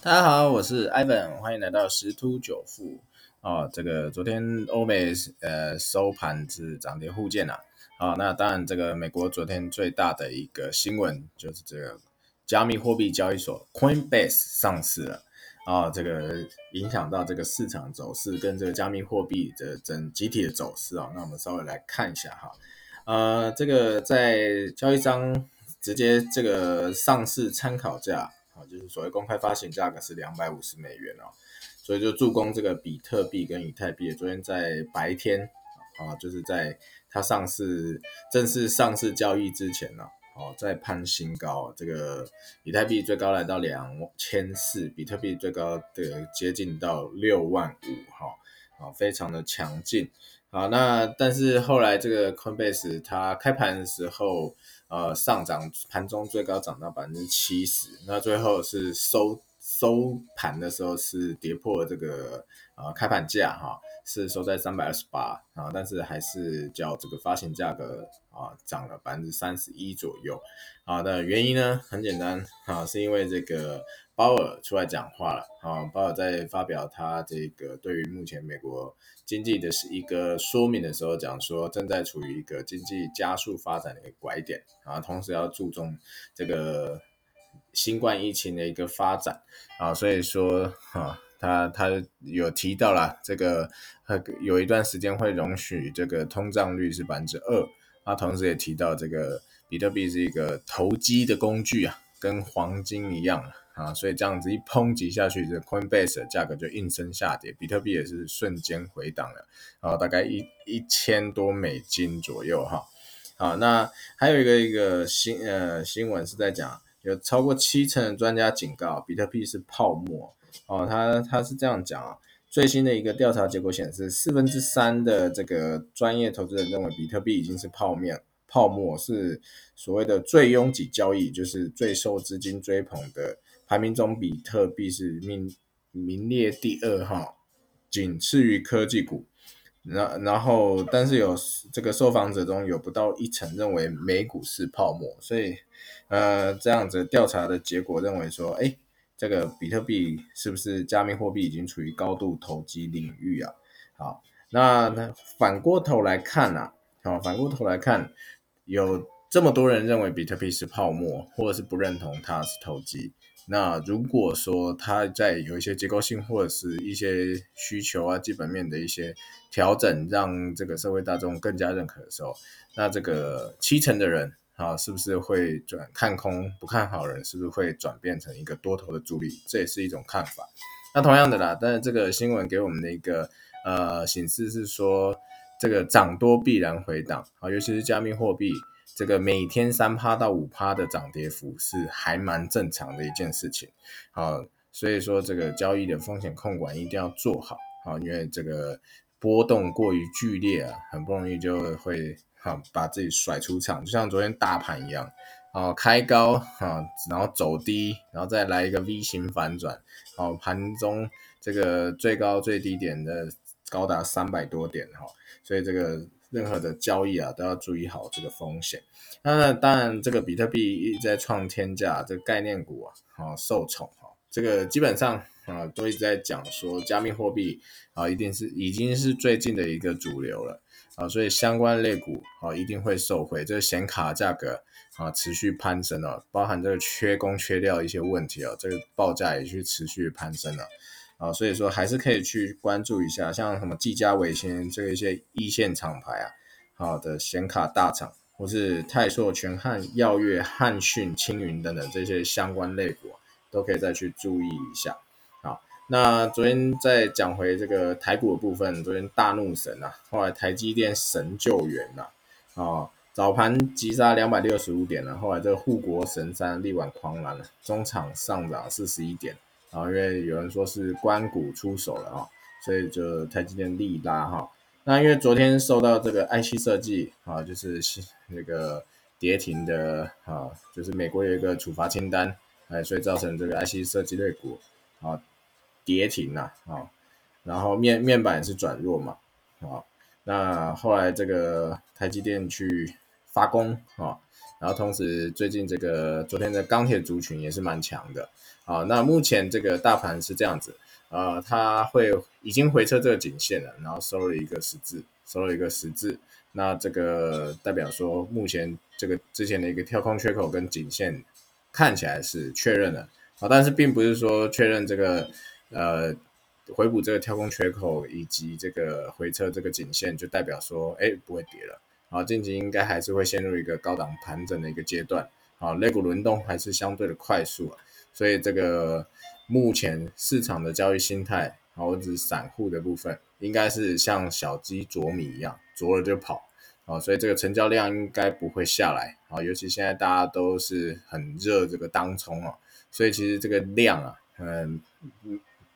大家好，我是 Ivan，欢迎来到十突九富哦。这个昨天欧美呃收盘是涨跌互见呐。啊，那当然这个美国昨天最大的一个新闻就是这个加密货币交易所 Coinbase 上市了啊，这个影响到这个市场走势跟这个加密货币的整集体的走势啊。那我们稍微来看一下哈，呃，这个在交易商直接这个上市参考价。就是所谓公开发行价格是两百五十美元哦，所以就助攻这个比特币跟以太币。昨天在白天啊，就是在它上市正式上市交易之前呢，哦，在攀新高。这个以太币最高来到两千四，比特币最高的接近到六万五，哈，啊，非常的强劲。好，那但是后来这个 Coinbase 它开盘的时候。呃，上涨盘中最高涨到百分之七十，那最后是收收盘的时候是跌破这个呃开盘价哈，是收在三百二十八啊，但是还是叫这个发行价格啊涨了百分之三十一左右啊的原因呢，很简单啊，是因为这个鲍尔出来讲话了啊，鲍尔在发表他这个对于目前美国。经济的是一个说明的时候讲说，正在处于一个经济加速发展的一个拐点啊，同时要注重这个新冠疫情的一个发展啊，所以说哈，他他有提到了这个有一段时间会容许这个通胀率是百分之二，啊，同时也提到这个比特币是一个投机的工具啊，跟黄金一样。啊，所以这样子一抨击下去，这 Coinbase 的价格就应声下跌，比特币也是瞬间回档了，啊，大概一一千多美金左右哈。好，那还有一个一个新呃新闻是在讲，有超过七成的专家警告比特币是泡沫。哦，他他是这样讲啊，最新的一个调查结果显示，四分之三的这个专业投资人认为比特币已经是泡面泡沫，是所谓的最拥挤交易，就是最受资金追捧的。排名中，比特币是名名列第二哈，仅次于科技股。然然后，但是有这个受访者中有不到一成认为美股是泡沫，所以呃，这样子调查的结果认为说，哎，这个比特币是不是加密货币已经处于高度投机领域啊？好，那那反过头来看呐，好，反过头来看，有这么多人认为比特币是泡沫，或者是不认同它是投机。那如果说它在有一些结构性或者是一些需求啊、基本面的一些调整，让这个社会大众更加认可的时候，那这个七成的人啊，是不是会转看空？不看好人是不是会转变成一个多头的助力？这也是一种看法。那同样的啦，但是这个新闻给我们的一个呃显示是说，这个涨多必然回档啊，尤其是加密货币。这个每天三趴到五趴的涨跌幅是还蛮正常的一件事情，好，所以说这个交易的风险控管一定要做好，好，因为这个波动过于剧烈啊，很不容易就会好把自己甩出场，就像昨天大盘一样，哦，开高啊，然后走低，然后再来一个 V 型反转，好，盘中这个最高最低点的高达三百多点哈，所以这个。任何的交易啊，都要注意好这个风险。那当然，这个比特币一直在创天价，这个概念股啊，啊受宠哈。这个基本上啊，都一直在讲说，加密货币啊，一定是已经是最近的一个主流了啊，所以相关类股啊，一定会受惠。这个显卡价格啊，持续攀升了，包含这个缺工缺料一些问题啊，这个报价也去持续攀升了。啊，啊所以说还是可以去关注一下，像什么技嘉、伟星这一些一线厂牌啊，好的显卡大厂，或是泰硕、全汉、耀月、汉讯、青云等等这些相关类股，都可以再去注意一下。好，那昨天再讲回这个台股的部分，昨天大怒神啊，后来台积电神救援呐，啊，早盘急杀两百六十五点了，后来这个护国神山力挽狂澜了，中场上涨四十一点。啊，因为有人说是关谷出手了啊，所以就台积电力拉哈。那因为昨天受到这个 IC 设计啊，就是那个跌停的啊，就是美国有一个处罚清单，哎，所以造成这个 IC 设计类股啊跌停了啊。然后面面板是转弱嘛啊。那后来这个台积电去发功啊，然后同时最近这个昨天的钢铁族群也是蛮强的啊。那目前这个大盘是这样子，呃，它会已经回撤这个颈线了，然后收了一个十字，收了一个十字。那这个代表说，目前这个之前的一个跳空缺口跟颈线看起来是确认了啊，但是并不是说确认这个呃回补这个跳空缺口以及这个回撤这个颈线就代表说，哎，不会跌了。啊，近期应该还是会陷入一个高档盘整的一个阶段，啊，肋骨轮动还是相对的快速啊，所以这个目前市场的交易心态，啊，或者散户的部分，应该是像小鸡啄米一样，啄了就跑，啊，所以这个成交量应该不会下来，啊，尤其现在大家都是很热这个当冲啊，所以其实这个量啊，嗯，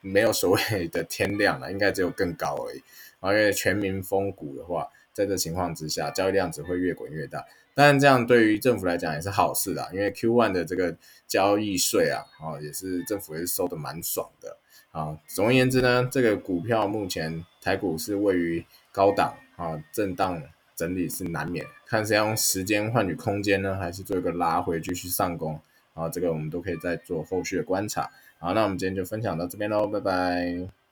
没有所谓的天量了，应该只有更高而已，啊，因为全民封股的话。在这情况之下，交易量只会越滚越大。当然，这样对于政府来讲也是好事啦，因为 Q one 的这个交易税啊，啊，也是政府也是收的蛮爽的啊。总而言之呢，这个股票目前台股是位于高档啊，震荡整理是难免，看是要用时间换取空间呢，还是做一个拉回继续上攻啊？这个我们都可以再做后续的观察。好，那我们今天就分享到这边喽，拜拜。